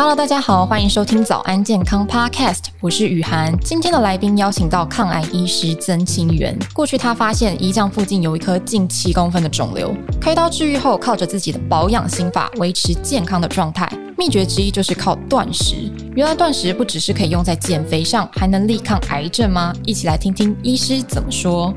Hello，大家好，欢迎收听早安健康 Podcast，我是雨涵。今天的来宾邀请到抗癌医师曾清源。过去他发现胰脏附近有一颗近七公分的肿瘤，开刀治愈后，靠着自己的保养心法维持健康的状态。秘诀之一就是靠断食。原来断食不只是可以用在减肥上，还能力抗癌症吗？一起来听听医师怎么说。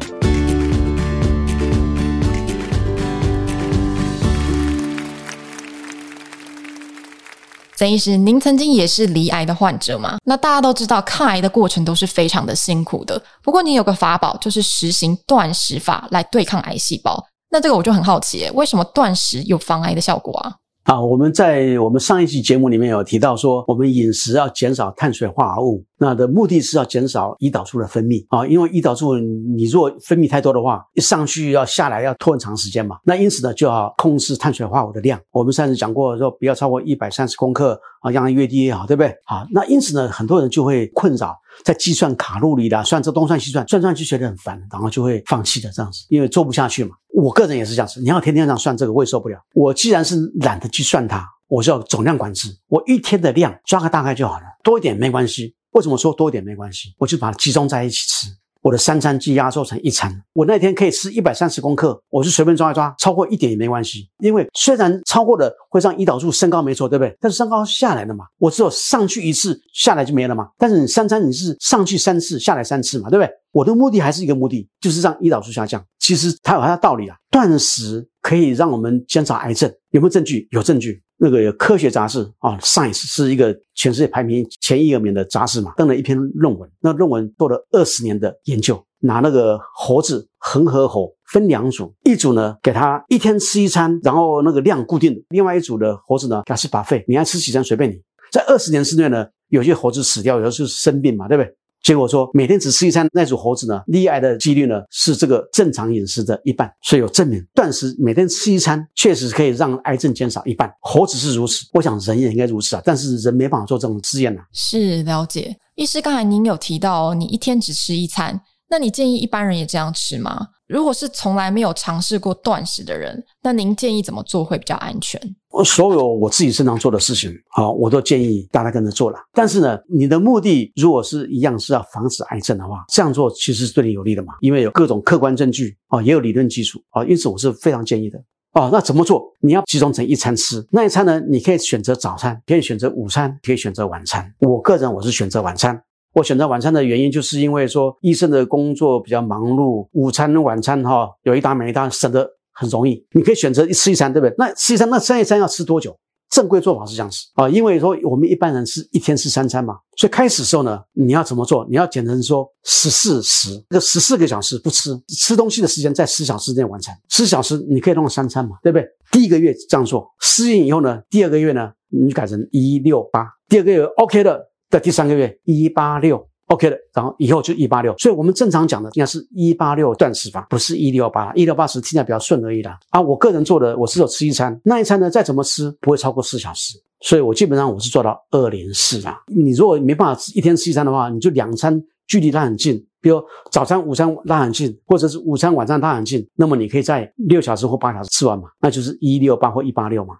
曾医师，您曾经也是罹癌的患者吗？那大家都知道，抗癌的过程都是非常的辛苦的。不过，你有个法宝，就是实行断食法来对抗癌细胞。那这个我就很好奇，为什么断食有防癌的效果啊？啊，我们在我们上一期节目里面有提到说，我们饮食要减少碳水化合物，那的目的是要减少胰岛素的分泌啊，因为胰岛素你如果分泌太多的话，一上去要下来要拖很长时间嘛，那因此呢就要控制碳水化合物的量。我们上次讲过说，不要超过一百三十公克啊，让它越低越好，对不对？好，那因此呢，很多人就会困扰在计算卡路里的，算这东算西算，算算就觉得很烦，然后就会放弃的这样子，因为做不下去嘛。我个人也是这样子，你要天天这样算这个，我也受不了。我既然是懒得去算它，我就总量管制，我一天的量抓个大概就好了，多一点没关系。为什么说多一点没关系？我就把它集中在一起吃。我的三餐就压缩成一餐，我那天可以吃一百三十公克，我就随便抓一抓，超过一点也没关系。因为虽然超过了会让胰岛素升高，没错，对不对？但是升高下来了嘛，我只有上去一次，下来就没了嘛。但是你三餐你是上去三次，下来三次嘛，对不对？我的目的还是一个目的，就是让胰岛素下降。其实它有它的道理啊，断食可以让我们减少癌症，有没有证据？有证据。那个科学杂志啊，，Science 是一个全世界排名前一二名的杂志嘛，登了一篇论文。那论文做了二十年的研究，拿那个猴子恒河猴分两组，一组呢给它一天吃一餐，然后那个量固定；另外一组的猴子呢给它吃 buffet，你爱吃几餐随便你。在二十年之内呢，有些猴子死掉，有的就是生病嘛，对不对？结果说，每天只吃一餐，那组猴子呢，罹癌的几率呢是这个正常饮食的一半。所以有证明，断食每天吃一餐，确实可以让癌症减少一半。猴子是如此，我想人也应该如此啊。但是人没办法做这种试验啊。是了解，医师，刚才您有提到哦，你一天只吃一餐，那你建议一般人也这样吃吗？如果是从来没有尝试过断食的人，那您建议怎么做会比较安全？所有我自己身上做的事情，好，我都建议大家跟着做了。但是呢，你的目的如果是一样是要防止癌症的话，这样做其实是对你有利的嘛，因为有各种客观证据啊，也有理论基础啊，因此我是非常建议的。哦，那怎么做？你要集中成一餐吃，那一餐呢，你可以选择早餐，可以选择午餐，可以选择晚餐。我个人我是选择晚餐。我选择晚餐的原因，就是因为说医生的工作比较忙碌，午餐、晚餐哈有一搭没一搭，省得很容易。你可以选择一吃一餐，对不对？那吃一餐，那三一餐要吃多久？正规做法是这样子啊，因为说我们一般人是一天吃三餐嘛，所以开始时候呢，你要怎么做？你要简称说十四时，这十四个小时不吃，吃东西的时间在十小时内完成。十小时你可以弄三餐嘛，对不对？第一个月这样做，适应以后呢，第二个月呢，你改成一六八，第二个月 OK 的。在第三个月一八六，OK 的，然后以后就一八六，所以我们正常讲的应该是一八六断食法，不是一六八，一六八是听起来比较顺而已啦。啊，我个人做的，我是有吃一餐，那一餐呢再怎么吃不会超过四小时，所以我基本上我是做到二零四啦。你如果没办法一天吃一餐的话，你就两餐距离拉很近，比如早餐、午餐拉很近，或者是午餐、晚餐拉很近，那么你可以在六小时或八小时吃完嘛，那就是一六八或一八六嘛。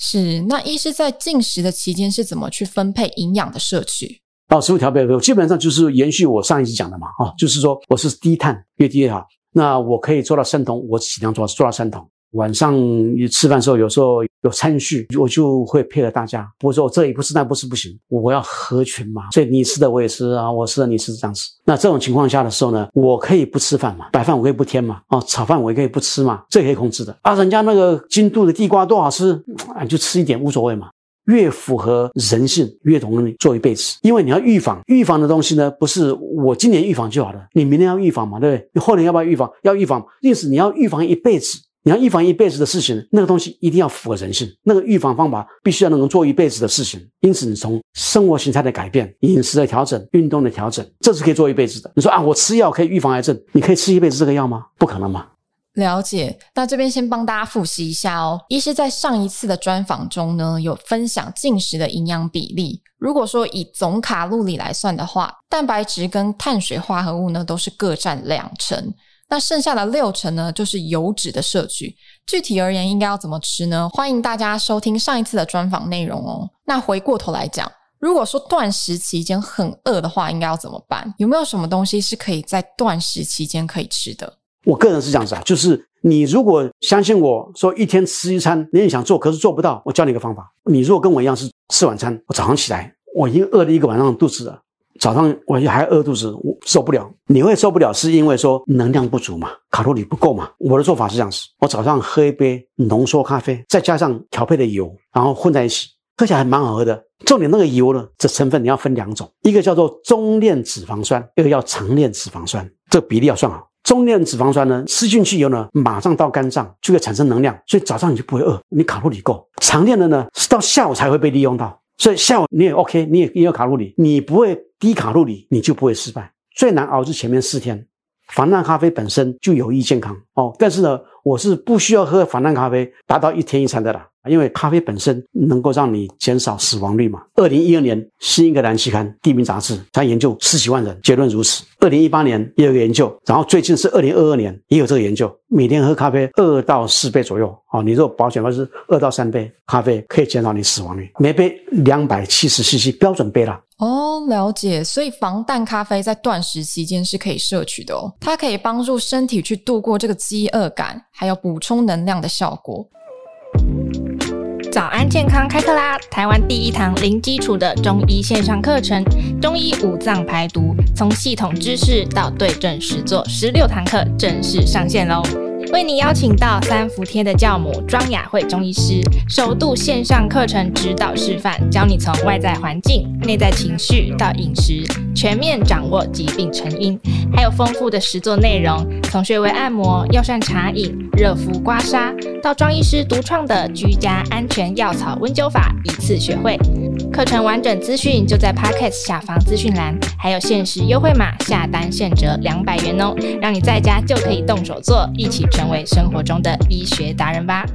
是，那医师在进食的期间是怎么去分配营养的摄取？哦，食物调配，我基本上就是延续我上一集讲的嘛，啊、就是说我是低碳，越低越好。那我可以做到生酮，我尽量做做到生酮。晚上你吃饭的时候，有时候有餐序，我就会配合大家。不说这也不是，那不是不行，我要合群嘛。所以你吃的我也吃啊，我吃的你吃这样吃。那这种情况下的时候呢，我可以不吃饭嘛，白饭我可以不添嘛，哦，炒饭我也可以不吃嘛，这可以控制的。啊，人家那个京都的地瓜多好吃，啊，就吃一点无所谓嘛。越符合人性，越容易做一辈子。因为你要预防，预防的东西呢，不是我今年预防就好了，你明年要预防嘛，对不对？你后年要不要预防？要预防，因此你要预防一辈子。你要预防一辈子的事情，那个东西一定要符合人性。那个预防方法必须要能够做一辈子的事情。因此，你从生活形态的改变、饮食的调整、运动的调整，这是可以做一辈子的。你说啊，我吃药可以预防癌症，你可以吃一辈子这个药吗？不可能嘛。了解。那这边先帮大家复习一下哦。医师在上一次的专访中呢，有分享进食的营养比例。如果说以总卡路里来算的话，蛋白质跟碳水化合物呢，都是各占两成。那剩下的六成呢，就是油脂的摄取。具体而言，应该要怎么吃呢？欢迎大家收听上一次的专访内容哦。那回过头来讲，如果说断食期间很饿的话，应该要怎么办？有没有什么东西是可以在断食期间可以吃的？我个人是这样子啊，就是你如果相信我说一天吃一餐，你也想做，可是做不到，我教你一个方法。你如果跟我一样是吃晚餐，我早上起来我已经饿了一个晚上肚子了，早上我还饿肚子，我受不了。你会受不了，是因为说能量不足嘛，卡路里不够嘛。我的做法是这样子：我早上喝一杯浓缩咖啡，再加上调配的油，然后混在一起。喝起来还蛮好喝的。重点那个油呢，这成分你要分两种，一个叫做中链脂肪酸，一个叫长链脂肪酸，这比例要算好。中链脂肪酸呢，吃进去以后呢，马上到肝脏就会产生能量，所以早上你就不会饿，你卡路里够。长链的呢，是到下午才会被利用到，所以下午你也 OK，你也也有卡路里，你不会低卡路里，你就不会失败。最难熬是前面四天。防弹咖啡本身就有益健康哦，但是呢，我是不需要喝防弹咖啡达到一天一餐的啦，因为咖啡本身能够让你减少死亡率嘛。二零一二年，新英格兰期刊《地名杂志》它研究十几万人，结论如此。二零一八年也有个研究，然后最近是二零二二年也有这个研究，每天喝咖啡二到四杯左右哦。你如果保险的话是二到三杯咖啡，可以减少你死亡率，每杯两百七十 CC 标准杯啦。哦，了解。所以防弹咖啡在断食期间是可以摄取的哦，它可以帮助身体去度过这个饥饿感，还有补充能量的效果。早安健康开课啦！台湾第一堂零基础的中医线上课程——中医五脏排毒，从系统知识到对症实作，十六堂课正式上线喽！为你邀请到三伏天的教母庄雅慧中医师，首度线上课程指导示范，教你从外在环境、内在情绪到饮食，全面掌握疾病成因，还有丰富的实作内容，从穴位按摩、药膳茶饮、热敷刮痧，到庄医师独创的居家安全药草温灸法，一次学会。课程完整资讯就在 Podcast 下方资讯栏，还有限时优惠码，下单现折两百元哦，让你在家就可以动手做，一起成为生活中的医学达人吧。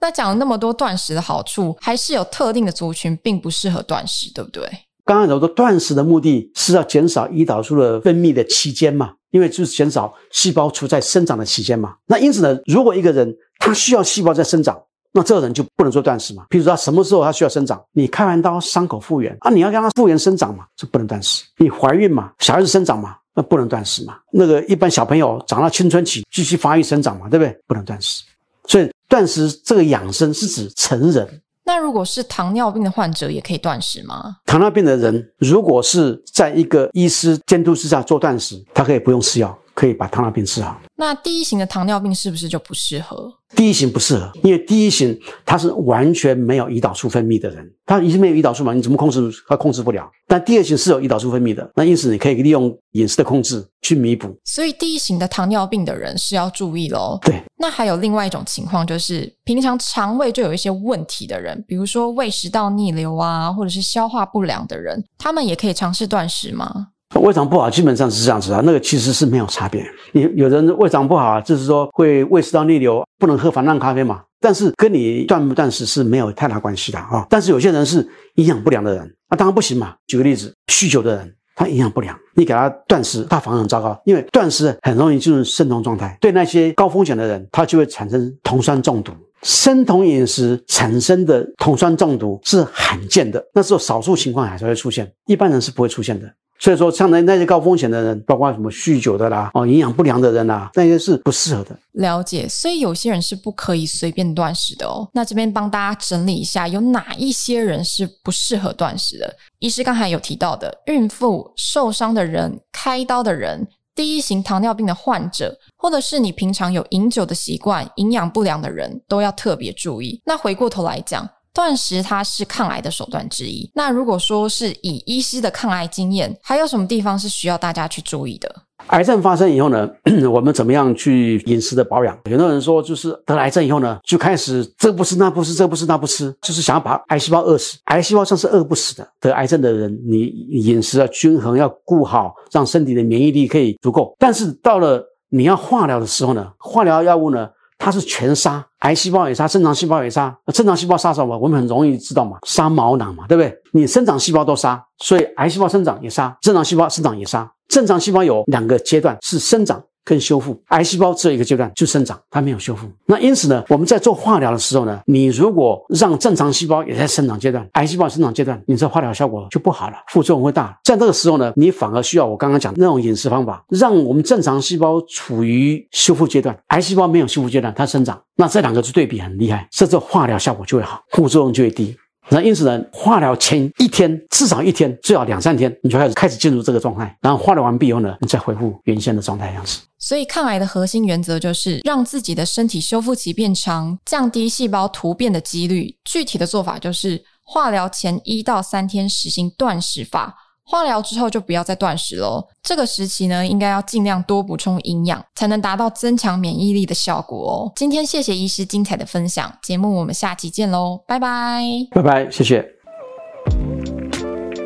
那讲了那么多断食的好处，还是有特定的族群并不适合断食，对不对？刚刚有说断食的目的是要减少胰岛素的分泌的期间嘛，因为就是减少细胞处在生长的期间嘛。那因此呢，如果一个人他需要细胞在生长，那这个人就不能做断食嘛。譬如说他什么时候他需要生长，你开完刀伤口复原啊，你要让他复原生长嘛，这不能断食。你怀孕嘛，小孩子生长嘛。那不能断食嘛？那个一般小朋友长到青春期继续发育生长嘛，对不对？不能断食。所以断食这个养生是指成人。那如果是糖尿病的患者也可以断食吗？糖尿病的人如果是在一个医师监督之下做断食，他可以不用吃药，可以把糖尿病治好。那第一型的糖尿病是不是就不适合？第一型不适合，因为第一型他是完全没有胰岛素分泌的人，他已经没有胰岛素嘛，你怎么控制？他控制不了。但第二型是有胰岛素分泌的，那因此你可以利用饮食的控制去弥补。所以第一型的糖尿病的人是要注意喽。对。那还有另外一种情况，就是平常肠胃就有一些问题的人，比如说胃食道逆流啊，或者是消化不良的人，他们也可以尝试断食吗？胃肠不好，基本上是这样子啊，那个其实是没有差别。你有人胃肠不好，就是说会胃食道逆流，不能喝防弹咖啡嘛。但是跟你断不断食是没有太大关系的啊。但是有些人是营养不良的人，那当然不行嘛。举个例子，酗酒的人，他营养不良，你给他断食，他反而很糟糕，因为断食很容易进入生酮状态。对那些高风险的人，他就会产生酮酸中毒。生酮饮食产生的酮酸中毒是罕见的，那时候少数情况还是会出现，一般人是不会出现的。所以说，像那那些高风险的人，包括什么酗酒的啦，哦，营养不良的人啦，那些是不适合的。了解，所以有些人是不可以随便断食的哦。那这边帮大家整理一下，有哪一些人是不适合断食的？医师刚才有提到的，孕妇、受伤的人、开刀的人、第一型糖尿病的患者，或者是你平常有饮酒的习惯、营养不良的人，都要特别注意。那回过头来讲。断食它是抗癌的手段之一。那如果说是以医师的抗癌经验，还有什么地方是需要大家去注意的？癌症发生以后呢，我们怎么样去饮食的保养？有的人说，就是得癌症以后呢，就开始这不吃那不吃，这不吃那不吃，就是想要把癌细胞饿死。癌细胞上是饿不死的。得癌症的人，你饮食要均衡，要顾好，让身体的免疫力可以足够。但是到了你要化疗的时候呢，化疗药物呢？它是全杀，癌细胞也杀，正常细胞也杀。正常细胞杀什么？我们很容易知道嘛，杀毛囊嘛，对不对？你生长细胞都杀，所以癌细胞生长也杀，正常细胞生长也杀。正常细胞有两个阶段是生长跟修复。癌细胞只有一个阶段，就生长，它没有修复。那因此呢，我们在做化疗的时候呢，你如果让正常细胞也在生长阶段，癌细胞生长阶段，你这化疗效果就不好了，副作用会大。在这个时候呢，你反而需要我刚刚讲的那种饮食方法，让我们正常细胞处于修复阶段，癌细胞没有修复阶段，它生长。那这两个是对比很厉害，甚至化疗效果就会好，副作用就会低。那因此呢，化疗前一天至少一天，最好两三天，你就开始开始进入这个状态。然后化疗完毕以后呢，你再恢复原先的状态样子。所以抗癌的核心原则就是让自己的身体修复期变长，降低细胞突变的几率。具体的做法就是化疗前一到三天实行断食法。化疗之后就不要再断食喽。这个时期呢，应该要尽量多补充营养，才能达到增强免疫力的效果哦。今天谢谢医师精彩的分享，节目我们下期见喽，拜拜，拜拜，谢谢。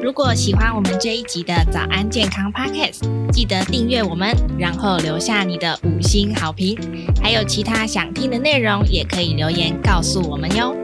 如果喜欢我们这一集的早安健康 Podcast，记得订阅我们，然后留下你的五星好评。还有其他想听的内容，也可以留言告诉我们哟。